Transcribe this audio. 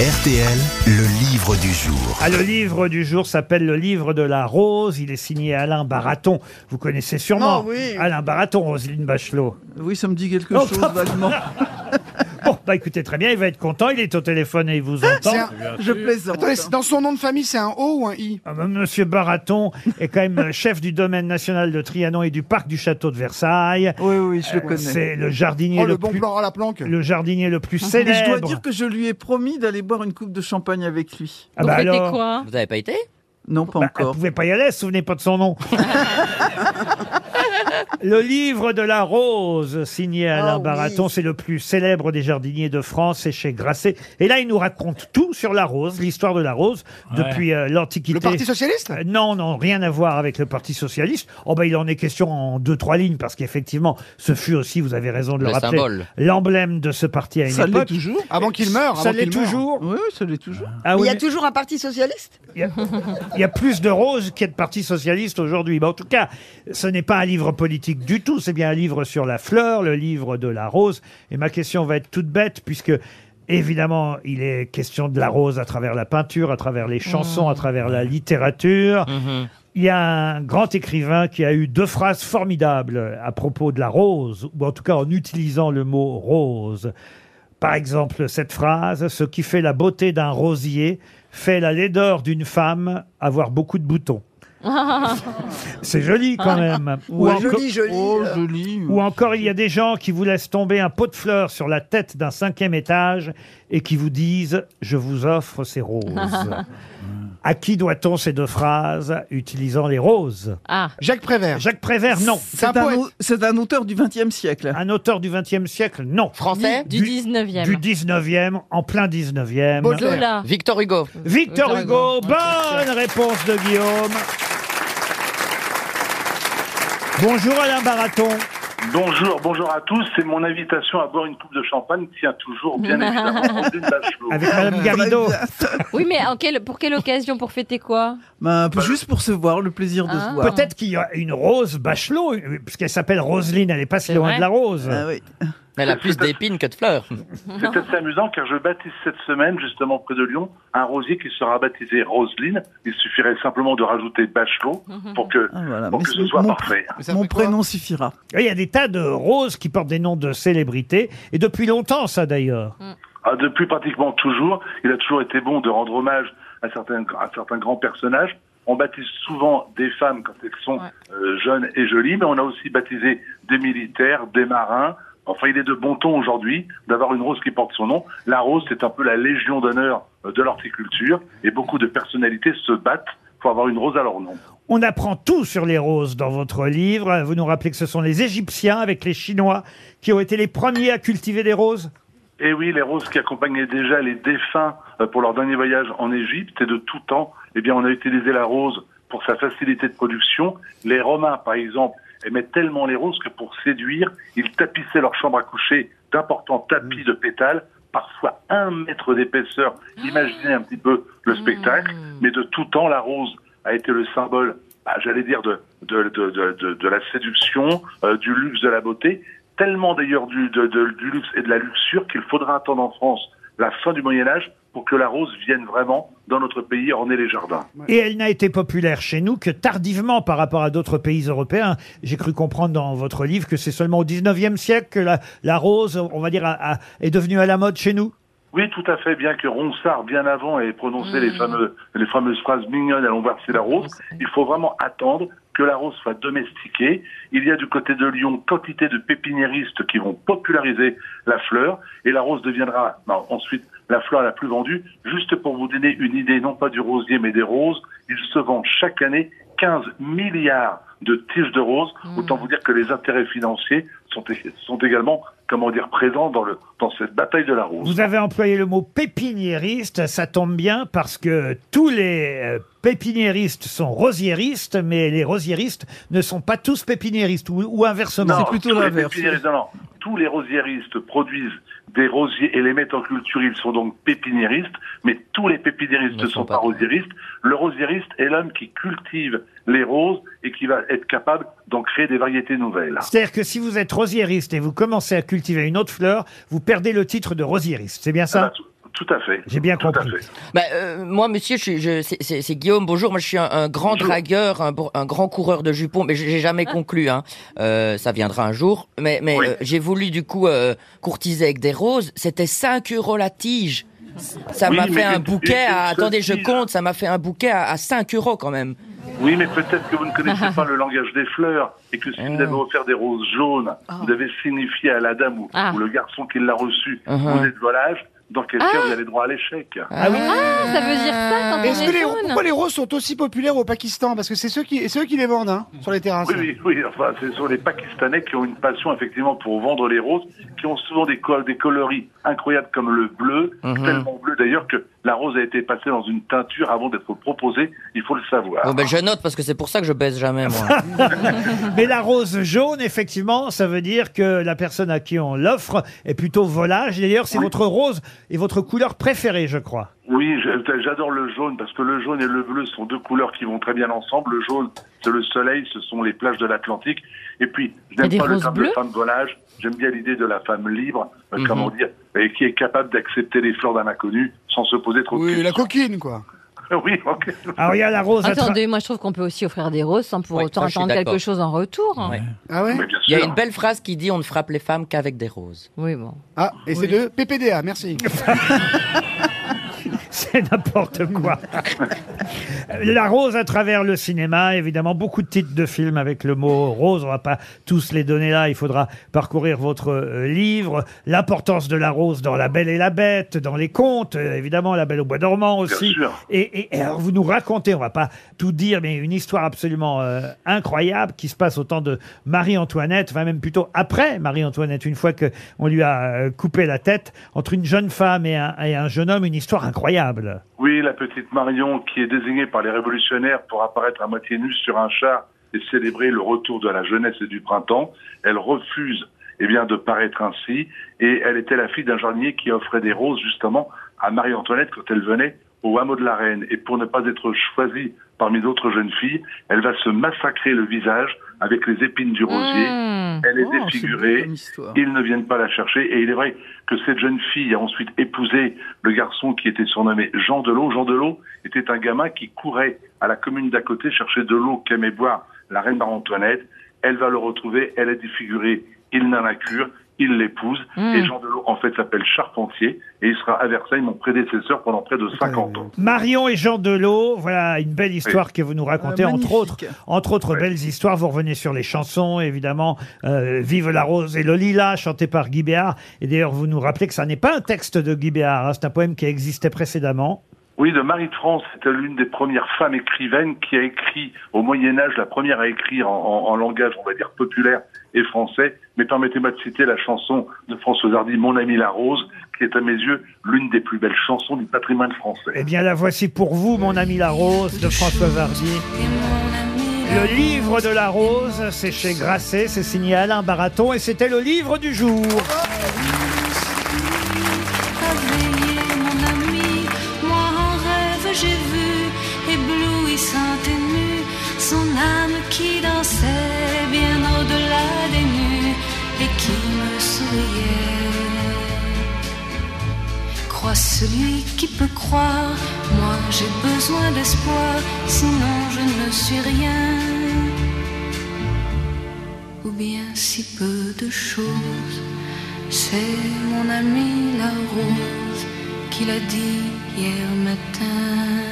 RTL, le livre du jour. Ah, le livre du jour s'appelle Le livre de la rose. Il est signé Alain Baraton. Vous connaissez sûrement Oh, oui. Alain Baraton, Roselyne Bachelot. Oui, ça me dit quelque Oh, chose vaguement. Bah écoutez, très bien, il va être content. Il est au téléphone et il vous entend. C'est un- Je plaisante. Attendez, c'est- dans son nom de famille, c'est un O ou un I? Ah, bah, Monsieur Baraton est quand même chef du domaine national de Trianon et du parc du château de Versailles. Oui, oui, je le connais. C'est le jardinier Oh, le, le bon plus, plan à la planque. le jardinier le plus Et célèbre. je dois dire que je lui ai promis d'aller boire une coupe de champagne avec lui. Ah bah Vous fêtez alors, quoi? Vous avez pas été? Non, pas bah, elle encore. pouvait pas y aller, elle se souvenait pas de son nom. Le livre de la rose, signé Alain Ah oui. Baraton, c'est le plus célèbre des jardiniers de France, c'est chez Grasset. Et là, il nous raconte tout sur la rose, l'histoire de la rose, depuis euh, l'Antiquité. Le Parti Socialiste? Euh, Non, non, rien à voir avec le Parti Socialiste. Oh ben, il en est question en deux, trois lignes, parce qu'effectivement, ce fut aussi, vous avez raison de le, Le rappeler, symbole. l'emblème de ce parti à une Ça l'est époque. toujours Avant qu'il meure. Ça avant l'est qu'il meure. toujours Oui, ça l'est toujours. Ah oui, Il y a mais toujours un parti socialiste? Il y, a, il y a plus de roses qu'il y a de partis socialistes aujourd'hui. Mais en tout cas, ce n'est pas un livre politique du tout, c'est bien un livre sur la fleur, le livre de la rose. Et ma question va être toute bête, puisque évidemment, il est question de la rose à travers la peinture, à travers les chansons, à travers la littérature. Il y a un grand écrivain qui a eu deux phrases formidables à propos de la rose, ou en tout cas en utilisant le mot rose. Par exemple, cette phrase, ce qui fait la beauté d'un rosier fait la laideur d'une femme avoir beaucoup de boutons. C'est joli quand même. Ou, Ouais, enco- Joli, joli. Oh, joli. ou encore, il y a des gens qui vous laissent tomber un pot de fleurs sur la tête d'un cinquième étage et qui vous disent « Je vous offre ces roses ». À qui doit-on ces deux phrases utilisant les roses? Ah, Jacques Prévert. Jacques Prévert, non. C'est un C'est un, poète. au- c'est un auteur du XXe siècle. Un auteur du XXe siècle, non. Français du 19e. Du 19e, en plein 19e. Baudelaire. Zola. Victor Hugo. Victor Victor Hugo, Hugo. bonne réponse de Guillaume. Bonjour Alain Baraton. Bonjour, bonjour à tous. C'est mon invitation à boire une coupe de champagne tient toujours, bien évidemment, Bachelot. Avec Madame Garrido. Oui, mais en quelle- pour quelle occasion Pour fêter quoi? Ben, peu juste pour se voir, le plaisir de Ah. se voir. Peut-être qu'il y a une rose Bachelot, euh, puisqu'elle s'appelle Roselyne, elle n'est pas si loin vrai de la rose. Ah oui. Elle a plus d'épines que de fleurs. C'est assez amusant car je baptise cette semaine, justement près de Lyon, un rosier qui sera baptisé Roselyne. Il suffirait simplement de rajouter Bachelot pour que, Ah, voilà. pour que ce soit mon, parfait. mon prénom suffira. Il y a des tas de roses qui portent des noms de célébrités, et depuis longtemps ça d'ailleurs. Ah, depuis pratiquement toujours, il a toujours été bon de rendre hommage à certains, à certains grands personnages. On baptise souvent des femmes quand elles sont euh, jeunes et jolies, mais on a aussi baptisé des militaires, des marins. Enfin, il est de bon ton aujourd'hui d'avoir une rose qui porte son nom. La rose, c'est un peu la légion d'honneur euh, de l'horticulture, et beaucoup de personnalités se battent pour avoir une rose à leur nom. On apprend tout sur les roses dans votre livre. Vous nous rappelez que ce sont les Égyptiens avec les Chinois qui ont été les premiers à cultiver des roses? Et oui, les roses qui accompagnaient déjà les défunts euh, pour leur dernier voyage en Égypte et de tout temps, eh bien, on a utilisé la rose pour sa facilité de production. Les Romains, par exemple, aimaient tellement les roses que pour séduire, ils tapissaient leur chambre à coucher d'importants tapis de pétales, parfois un mètre d'épaisseur. Imaginez un petit peu le spectacle. Mais de tout temps, la rose a été le symbole, bah, j'allais dire, de, de, de, de, de- la séduction, euh, du luxe, de la beauté tellement d'ailleurs du, de- du luxe et de la luxure qu'il faudra attendre en France la fin du Moyen Âge pour que la rose vienne vraiment dans notre pays orner les jardins. Et elle n'a été populaire chez nous que tardivement par rapport à d'autres pays européens. J'ai cru comprendre dans votre livre que c'est seulement au 19e siècle que la, la rose, on va dire, a- a- est devenue à la mode chez nous. Oui, tout à fait, bien que Ronsard, bien avant, ait prononcé les, fameux, les fameuses phrases mignonnes « allons voir c'est la rose », il faut vraiment attendre que la rose soit domestiquée. Il y a du côté de Lyon quantité de pépiniéristes qui vont populariser la fleur, et la rose deviendra ensuite la fleur la plus vendue. Juste pour vous donner une idée, non pas du rosier, mais des roses, il se vend chaque année 15 milliards de tiges de roses. Autant vous dire que les intérêts financiers sont, sont également, comment dire, présents dans, le, dans cette bataille de la rose. Vous avez employé le mot pépiniériste, ça tombe bien parce que tous les euh, pépiniéristes sont rosiéristes, mais les rosiéristes ne sont pas tous pépiniéristes, ou, ou inversement. C'est plutôt tous les l'inverse. pépiniéristes- non, non. Tous les rosiéristes produisent des rosiers et les mettent en culture, ils sont donc pépiniéristes, mais tous les pépiniéristes Ne sont sont pas. pas rosiéristes. Le rosiériste est l'homme qui cultive les roses et qui va être capable d'en créer des variétés nouvelles. C'est-à-dire que si vous êtes rosiériste et vous commencez à cultiver une autre fleur, vous perdez le titre de rosiériste. C'est bien Ah ça bah, tout, à fait. J'ai bien Tout à compris. fait. Bah, euh, moi, monsieur, je, suis- je, c'est- Guillaume. Bonjour. Moi, je suis un, un grand Bonjour. dragueur, un, grand coureur de jupons, mais j'ai jamais conclu. Hein. Euh, ça viendra un jour. Mais, mais Oui. euh, j'ai voulu du coup euh, courtiser avec des roses. C'était 5 euros la tige. Ça Oui, m'a fait un bouquet à... Attendez, je compte. Ça m'a fait un bouquet à, à 5 euros quand même. Oui, mais peut-être que vous ne connaissez pas le langage des fleurs et que si vous Ah. avez offert des roses jaunes, vous devez signifier à la dame ou, Ah. ou le garçon qui l'a reçu, Uh-huh. vous êtes volage, dans quel cas vous avez droit à l'échec. Ah oui Ah, ça veut dire ça quand Est-ce on que est jaune pourquoi les roses sont aussi populaires au Pakistan? Parce que c'est ceux qui, c'est eux qui les vendent hein, sur les terrasses. Oui, oui, oui. Enfin, ce sont les Pakistanais qui ont une passion effectivement pour vendre les roses, qui ont souvent des, col des coloris incroyables comme le bleu, Mhm. tellement bleu d'ailleurs que la rose a été passée dans une teinture avant d'être proposée. Il faut le savoir. Bon, ben, je note parce que c'est pour ça que je baisse jamais, moi. Mais la rose jaune, effectivement, ça veut dire que la personne à qui on l'offre est plutôt volage. D'ailleurs, c'est Oui. votre rose et votre couleur préférée, je crois. Oui, je- j'adore le jaune parce que le jaune et le bleu sont deux couleurs qui vont très bien ensemble. Le jaune, c'est le soleil, ce sont les plages de l'Atlantique. Et puis, je n'aime pas le roses terme de bleues femme volage. J'aime bien l'idée de la femme libre, euh, Mhm. comment dire, et qui est capable d'accepter les fleurs d'un inconnu sans se poser trop de Oui, la questions. coquine, quoi. Oui, ok. Alors, il y a la rose à tra- Attendez, moi je trouve qu'on peut aussi offrir des roses sans pour autant ça, je suis attendre quelque chose en retour. Ouais. Ah ouais Mais bien Il y a sûr. une belle phrase qui dit on ne frappe les femmes qu'avec des roses. Oui, bon. Ah, et c'est de PPDA, merci. C'est n'importe quoi. La rose à travers le cinéma, évidemment, beaucoup de titres de films avec le mot rose. On va pas tous les donner là. Il faudra parcourir votre euh, livre. L'importance de la rose dans La Belle et la Bête, dans les contes, euh, évidemment, La Belle au bois dormant aussi. sûr. Et, et- et alors, vous nous racontez, on va pas tout dire, mais une histoire absolument euh, incroyable qui se passe au temps de Marie-Antoinette, enfin même plutôt après Marie-Antoinette, une fois que on lui a euh, coupé la tête, entre une jeune femme et un, et un jeune homme, une histoire incroyable. Oui, la petite Marion qui est désignée par les révolutionnaires pour apparaître à moitié nue sur un char et célébrer le retour de la jeunesse et du printemps. Elle refuse eh bien, de paraître ainsi et elle était la fille d'un jardinier qui offrait des roses justement à Marie-Antoinette quand elle venait au hameau de la Reine. Et pour ne pas être choisie parmi d'autres jeunes filles, elle va se massacrer le visage avec les épines du rosier. Mmh. Elle est Oh, défigurée. Ils ne viennent pas la chercher. Et il est vrai que cette jeune fille a ensuite épousé le garçon qui était surnommé Jean Delot. Jean Delot était un gamin qui courait à la commune d'à côté chercher de l'eau qu'aimait boire la reine Marie-Antoinette. Elle va le retrouver. Elle est défigurée. Il n'en a cure. Il l'épouse. Mm. Et Jean Delot, en fait, s'appelle Charpentier. Et il sera à Versailles, mon prédécesseur, pendant près de 50 ans. Marion et Jean Delot, voilà une belle histoire que vous nous racontez, Euh, entre autres, entre autres belles histoires. Vous revenez sur les chansons, évidemment, euh, Vive la rose et le lilas, chanté par Guy Béard. Et d'ailleurs, vous nous rappelez que ça n'est pas un texte de Guy Béard, hein, c'est un poème qui existait précédemment. Oui, de Marie de France, c'était l'une des premières femmes écrivaines qui a écrit au Moyen Âge, la première à écrire en, en- en langage, on va dire, populaire et français. Mais permettez-moi de citer la chanson de François Hardy, Mon ami la rose, qui est à mes yeux l'une des plus belles chansons du patrimoine français. Eh bien, la voici pour vous, mon ami la rose, de François Vardier. Le livre de la rose, c'est chez Grasset, c'est signé Alain Baraton, et c'était le livre du jour. Crois celui qui peut croire, moi j'ai besoin d'espoir, sinon je ne suis rien. Ou bien si peu de choses. C'est mon ami la rose qui l'a dit hier matin.